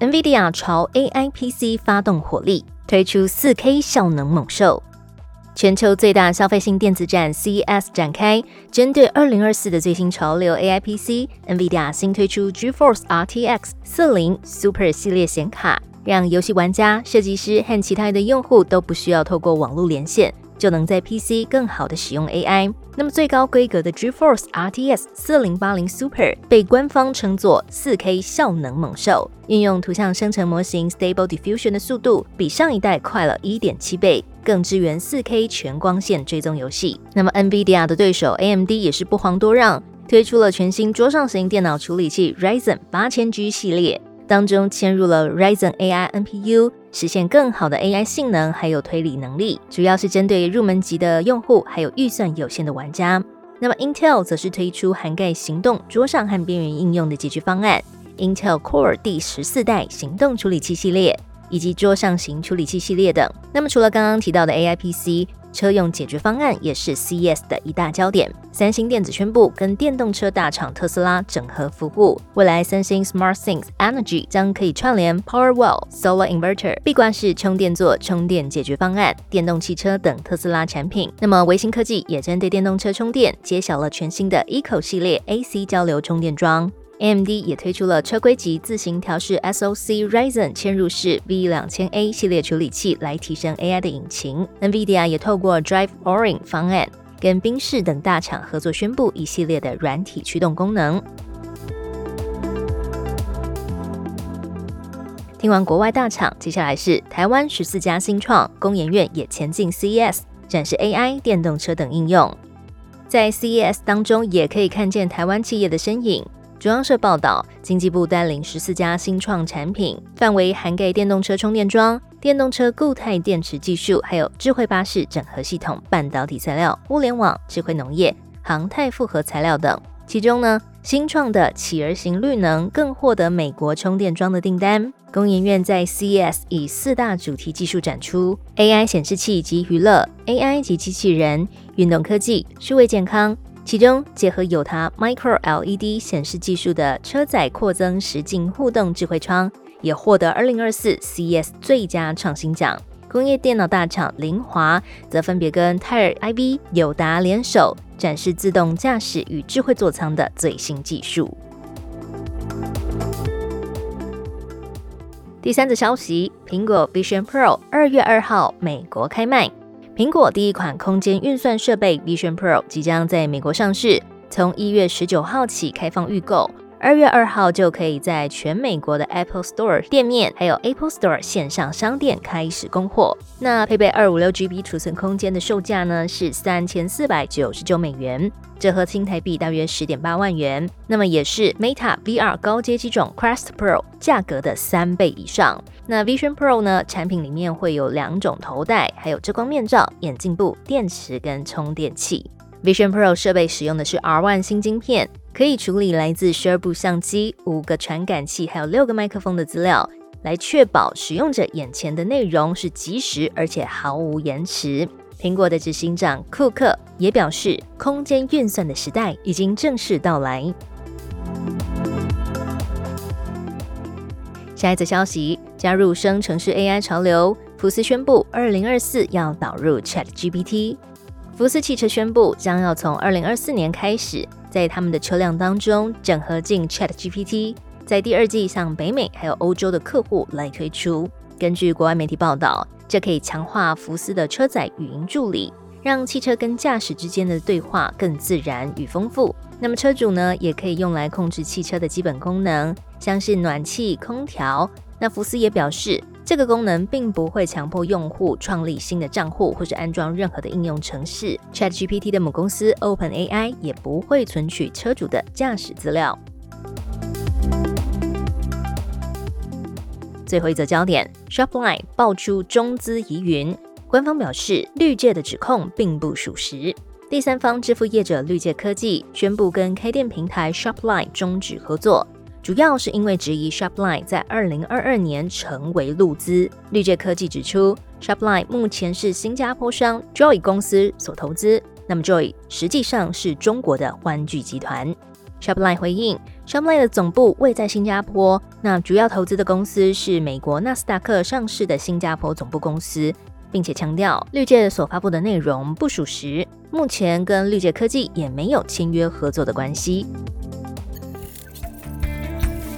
，NVIDIA 朝 AI PC 发动火力，推出四 K 效能猛兽。全球最大消费性电子展 CES 展开，针对二零二四的最新潮流 AI PC，NVIDIA 新推出 GeForce RTX 四零 Super 系列显卡，让游戏玩家、设计师和其他的用户都不需要透过网络连线。就能在 PC 更好的使用 AI。那么最高规格的 GeForce RTX 四零八零 Super 被官方称作四 K 效能猛兽，运用图像生成模型 Stable Diffusion 的速度比上一代快了一点七倍，更支援四 K 全光线追踪游戏。那么 NVIDIA 的对手 AMD 也是不遑多让，推出了全新桌上型电脑处理器 Ryzen 八千 G 系列。当中嵌入了 Ryzen AI NPU，实现更好的 AI 性能，还有推理能力，主要是针对入门级的用户，还有预算有限的玩家。那么 Intel 则是推出涵盖行动、桌上和边缘应用的解决方案，Intel Core 第十四代行动处理器系列，以及桌上型处理器系列等。那么除了刚刚提到的 AI PC。车用解决方案也是 CES 的一大焦点。三星电子宣布跟电动车大厂特斯拉整合服务，未来三星 SmartThings Energy 将可以串联 Powerwall Solar Inverter、闭关式充电座充电解决方案、电动汽车等特斯拉产品。那么维新科技也针对电动车充电，揭晓了全新的 Eco 系列 AC 交流充电桩。AMD 也推出了车规级自行调试 SoC Ryzen 嵌入式 V 两千 A 系列处理器，来提升 AI 的引擎。NVIDIA 也透过 Drive Orin 方案，跟宾士等大厂合作，宣布一系列的软体驱动功能。听完国外大厂，接下来是台湾十四家新创，工研院也前进 CES 展示 AI、电动车等应用。在 CES 当中，也可以看见台湾企业的身影。中央社报道，经济部带领十四家新创产品，范围涵盖电动车充电桩、电动车固态电池技术，还有智慧巴士整合系统、半导体材料、物联网、智慧农业、航太复合材料等。其中呢，新创的企儿型绿能更获得美国充电桩的订单。工研院在 CES 以四大主题技术展出：AI 显示器及娱乐、AI 及机器人、运动科技、数位健康。其中结合有它 Micro LED 显示技术的车载扩增实境互动智慧窗，也获得二零二四 CES 最佳创新奖。工业电脑大厂凌华则分别跟泰尔 IB、友达联手，展示自动驾驶与智慧座舱的最新技术。第三则消息，苹果 Vision Pro 二月二号美国开卖。苹果第一款空间运算设备 Vision Pro 即将在美国上市，从一月十九号起开放预购，二月二号就可以在全美国的 Apple Store 店面，还有 Apple Store 线上商店开始供货。那配备二五六 GB 储存空间的售价呢是三千四百九十九美元，折合新台币大约十点八万元。那么也是 Meta VR 高阶机种 Quest Pro 价格的三倍以上。那 Vision Pro 呢？产品里面会有两种头戴，还有遮光面罩、眼镜布、电池跟充电器。Vision Pro 设备使用的是 R1 新晶片，可以处理来自十二部相机、五个传感器，还有六个麦克风的资料，来确保使用者眼前的内容是即时而且毫无延迟。苹果的执行长库克也表示，空间运算的时代已经正式到来。下一则消息，加入生成式 AI 潮流，福斯宣布二零二四要导入 ChatGPT。福斯汽车宣布将要从二零二四年开始，在他们的车辆当中整合进 ChatGPT，在第二季向北美还有欧洲的客户来推出。根据国外媒体报道，这可以强化福斯的车载语音助理，让汽车跟驾驶之间的对话更自然与丰富。那么车主呢，也可以用来控制汽车的基本功能。像是暖气、空调，那福斯也表示，这个功能并不会强迫用户创立新的账户或者安装任何的应用程式。ChatGPT 的母公司 OpenAI 也不会存取车主的驾驶资料。最后一则焦点，Shopline 爆出中资疑云，官方表示绿界的指控并不属实。第三方支付业者绿界科技宣布跟开店平台 Shopline 终止合作，主要是因为质疑 Shopline 在二零二二年成为路资。绿界科技指出，Shopline 目前是新加坡商 Joy 公司所投资，那么 Joy 实际上是中国的欢聚集团。Shopline 回应，Shopline 的总部位在新加坡，那主要投资的公司是美国纳斯达克上市的新加坡总部公司。并且强调，绿界所发布的内容不属实，目前跟绿界科技也没有签约合作的关系。